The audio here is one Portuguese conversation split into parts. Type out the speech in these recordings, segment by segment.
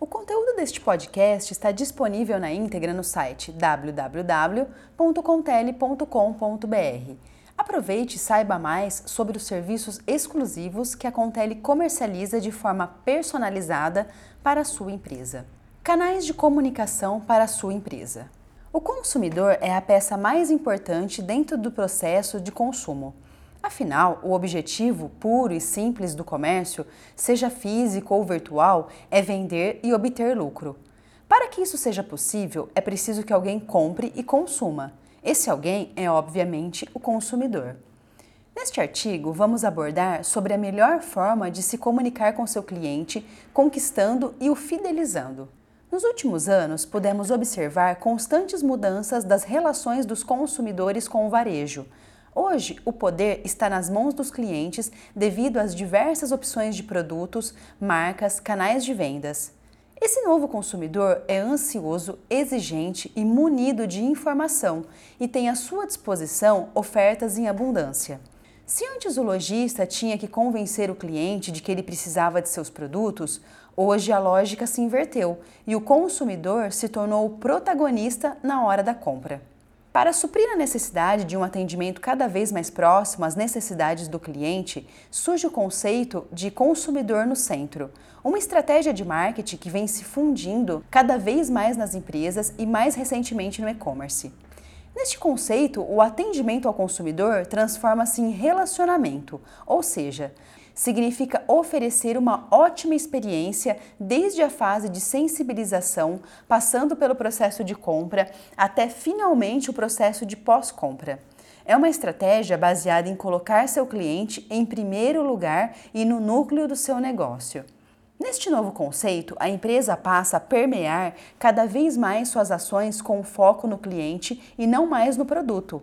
O conteúdo deste podcast está disponível na íntegra no site www.contele.com.br. Aproveite e saiba mais sobre os serviços exclusivos que a Contele comercializa de forma personalizada para a sua empresa. Canais de comunicação para a sua empresa. O consumidor é a peça mais importante dentro do processo de consumo. Afinal, o objetivo puro e simples do comércio, seja físico ou virtual, é vender e obter lucro. Para que isso seja possível, é preciso que alguém compre e consuma. Esse alguém é, obviamente, o consumidor. Neste artigo, vamos abordar sobre a melhor forma de se comunicar com seu cliente, conquistando e o fidelizando. Nos últimos anos, pudemos observar constantes mudanças das relações dos consumidores com o varejo. Hoje, o poder está nas mãos dos clientes devido às diversas opções de produtos, marcas, canais de vendas. Esse novo consumidor é ansioso, exigente e munido de informação e tem à sua disposição ofertas em abundância. Se antes o lojista tinha que convencer o cliente de que ele precisava de seus produtos, hoje a lógica se inverteu e o consumidor se tornou o protagonista na hora da compra. Para suprir a necessidade de um atendimento cada vez mais próximo às necessidades do cliente, surge o conceito de consumidor no centro, uma estratégia de marketing que vem se fundindo cada vez mais nas empresas e mais recentemente no e-commerce. Neste conceito, o atendimento ao consumidor transforma-se em relacionamento, ou seja, significa oferecer uma ótima experiência desde a fase de sensibilização, passando pelo processo de compra, até finalmente o processo de pós-compra. É uma estratégia baseada em colocar seu cliente em primeiro lugar e no núcleo do seu negócio. Neste novo conceito, a empresa passa a permear cada vez mais suas ações com foco no cliente e não mais no produto.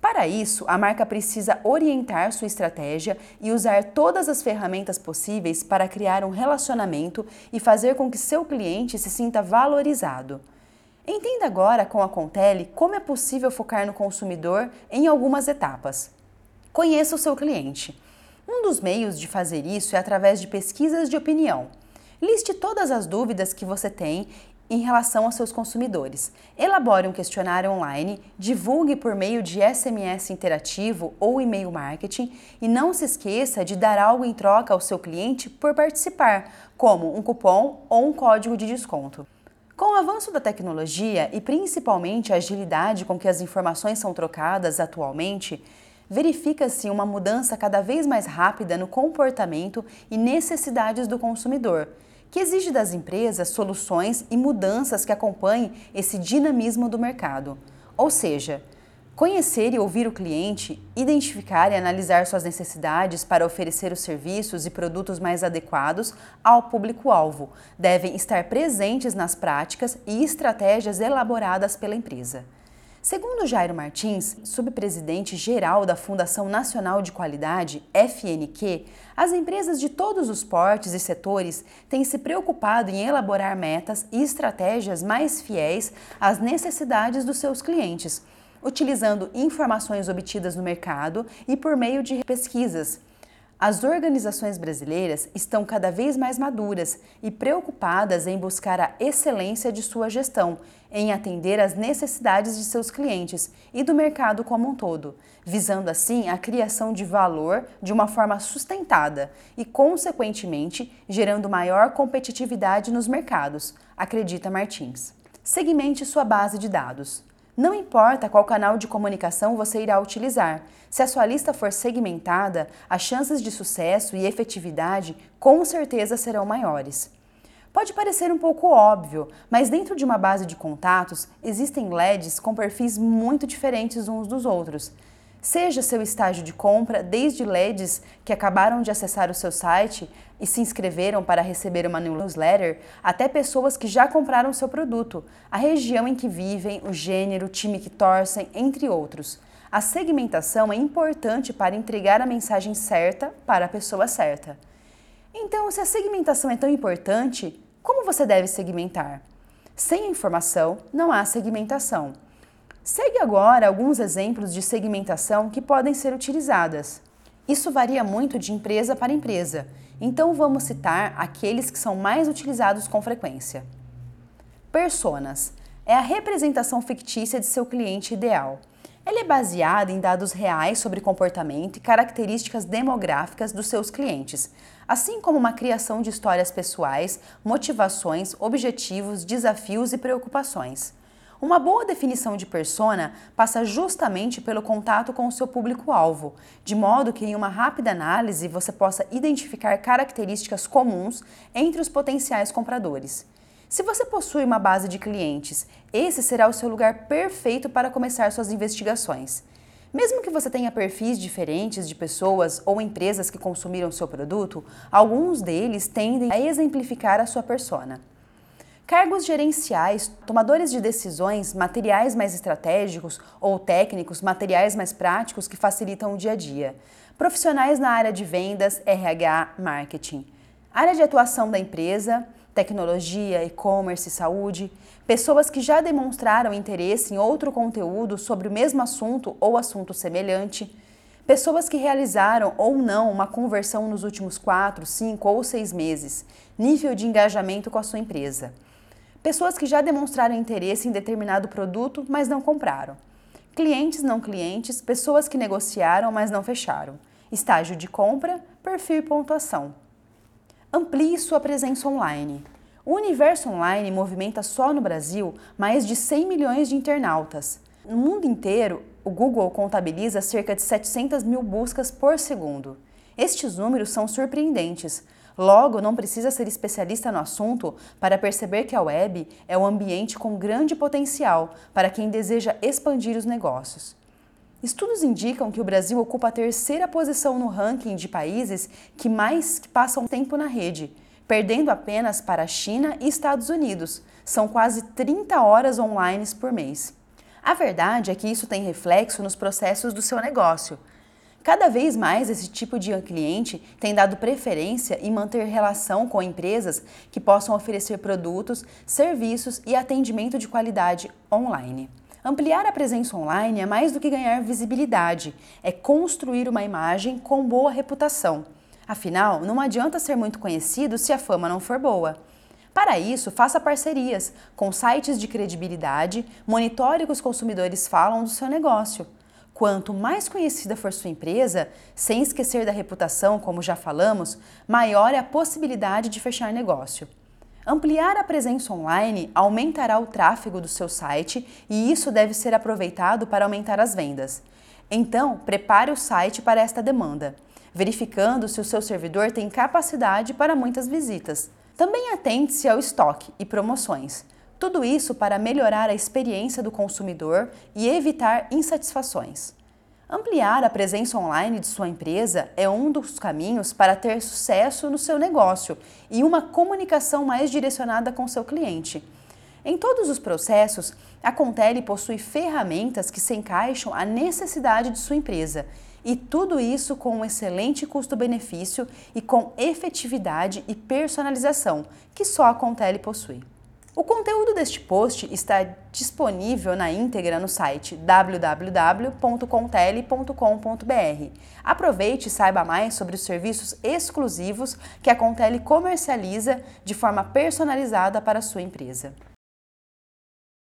Para isso, a marca precisa orientar sua estratégia e usar todas as ferramentas possíveis para criar um relacionamento e fazer com que seu cliente se sinta valorizado. Entenda agora com a Contele como é possível focar no consumidor em algumas etapas. Conheça o seu cliente. Um dos meios de fazer isso é através de pesquisas de opinião. Liste todas as dúvidas que você tem em relação aos seus consumidores. Elabore um questionário online, divulgue por meio de SMS interativo ou e-mail marketing e não se esqueça de dar algo em troca ao seu cliente por participar, como um cupom ou um código de desconto. Com o avanço da tecnologia e principalmente a agilidade com que as informações são trocadas atualmente, verifica-se uma mudança cada vez mais rápida no comportamento e necessidades do consumidor, que exige das empresas soluções e mudanças que acompanhem esse dinamismo do mercado. Ou seja, Conhecer e ouvir o cliente, identificar e analisar suas necessidades para oferecer os serviços e produtos mais adequados ao público-alvo devem estar presentes nas práticas e estratégias elaboradas pela empresa. Segundo Jairo Martins, subpresidente geral da Fundação Nacional de Qualidade, FNQ, as empresas de todos os portes e setores têm se preocupado em elaborar metas e estratégias mais fiéis às necessidades dos seus clientes, utilizando informações obtidas no mercado e por meio de pesquisas as organizações brasileiras estão cada vez mais maduras e preocupadas em buscar a excelência de sua gestão, em atender às necessidades de seus clientes e do mercado como um todo, visando assim a criação de valor de uma forma sustentada e, consequentemente, gerando maior competitividade nos mercados, acredita Martins. Segmente sua base de dados. Não importa qual canal de comunicação você irá utilizar, se a sua lista for segmentada, as chances de sucesso e efetividade com certeza serão maiores. Pode parecer um pouco óbvio, mas dentro de uma base de contatos existem LEDs com perfis muito diferentes uns dos outros. Seja seu estágio de compra, desde LEDs que acabaram de acessar o seu site e se inscreveram para receber uma newsletter, até pessoas que já compraram seu produto, a região em que vivem, o gênero, o time que torcem, entre outros. A segmentação é importante para entregar a mensagem certa para a pessoa certa. Então, se a segmentação é tão importante, como você deve segmentar? Sem informação, não há segmentação. Segue agora alguns exemplos de segmentação que podem ser utilizadas. Isso varia muito de empresa para empresa, então vamos citar aqueles que são mais utilizados com frequência. Personas é a representação fictícia de seu cliente ideal. Ele é baseado em dados reais sobre comportamento e características demográficas dos seus clientes, assim como uma criação de histórias pessoais, motivações, objetivos, desafios e preocupações. Uma boa definição de persona passa justamente pelo contato com o seu público-alvo, de modo que, em uma rápida análise, você possa identificar características comuns entre os potenciais compradores. Se você possui uma base de clientes, esse será o seu lugar perfeito para começar suas investigações. Mesmo que você tenha perfis diferentes de pessoas ou empresas que consumiram seu produto, alguns deles tendem a exemplificar a sua persona. Cargos gerenciais, tomadores de decisões, materiais mais estratégicos ou técnicos, materiais mais práticos que facilitam o dia a dia. Profissionais na área de vendas, RH, marketing. Área de atuação da empresa, tecnologia, e-commerce, saúde. Pessoas que já demonstraram interesse em outro conteúdo sobre o mesmo assunto ou assunto semelhante. Pessoas que realizaram ou não uma conversão nos últimos 4, 5 ou 6 meses. Nível de engajamento com a sua empresa Pessoas que já demonstraram interesse em determinado produto, mas não compraram. Clientes não clientes, pessoas que negociaram, mas não fecharam. Estágio de compra, perfil e pontuação. Amplie sua presença online. O universo online movimenta só no Brasil mais de 100 milhões de internautas. No mundo inteiro, o Google contabiliza cerca de 700 mil buscas por segundo. Estes números são surpreendentes, Logo, não precisa ser especialista no assunto para perceber que a web é um ambiente com grande potencial para quem deseja expandir os negócios. Estudos indicam que o Brasil ocupa a terceira posição no ranking de países que mais passam tempo na rede, perdendo apenas para a China e Estados Unidos. São quase 30 horas online por mês. A verdade é que isso tem reflexo nos processos do seu negócio. Cada vez mais esse tipo de cliente tem dado preferência em manter relação com empresas que possam oferecer produtos, serviços e atendimento de qualidade online. Ampliar a presença online é mais do que ganhar visibilidade, é construir uma imagem com boa reputação. Afinal, não adianta ser muito conhecido se a fama não for boa. Para isso, faça parcerias com sites de credibilidade, monitore o que os consumidores falam do seu negócio. Quanto mais conhecida for sua empresa, sem esquecer da reputação, como já falamos, maior é a possibilidade de fechar negócio. Ampliar a presença online aumentará o tráfego do seu site e isso deve ser aproveitado para aumentar as vendas. Então, prepare o site para esta demanda, verificando se o seu servidor tem capacidade para muitas visitas. Também atente-se ao estoque e promoções. Tudo isso para melhorar a experiência do consumidor e evitar insatisfações. Ampliar a presença online de sua empresa é um dos caminhos para ter sucesso no seu negócio e uma comunicação mais direcionada com seu cliente. Em todos os processos, a Contele possui ferramentas que se encaixam à necessidade de sua empresa e tudo isso com um excelente custo-benefício e com efetividade e personalização que só a Contele possui. O conteúdo deste post está disponível na íntegra no site www.contele.com.br. Aproveite e saiba mais sobre os serviços exclusivos que a Contele comercializa de forma personalizada para a sua empresa.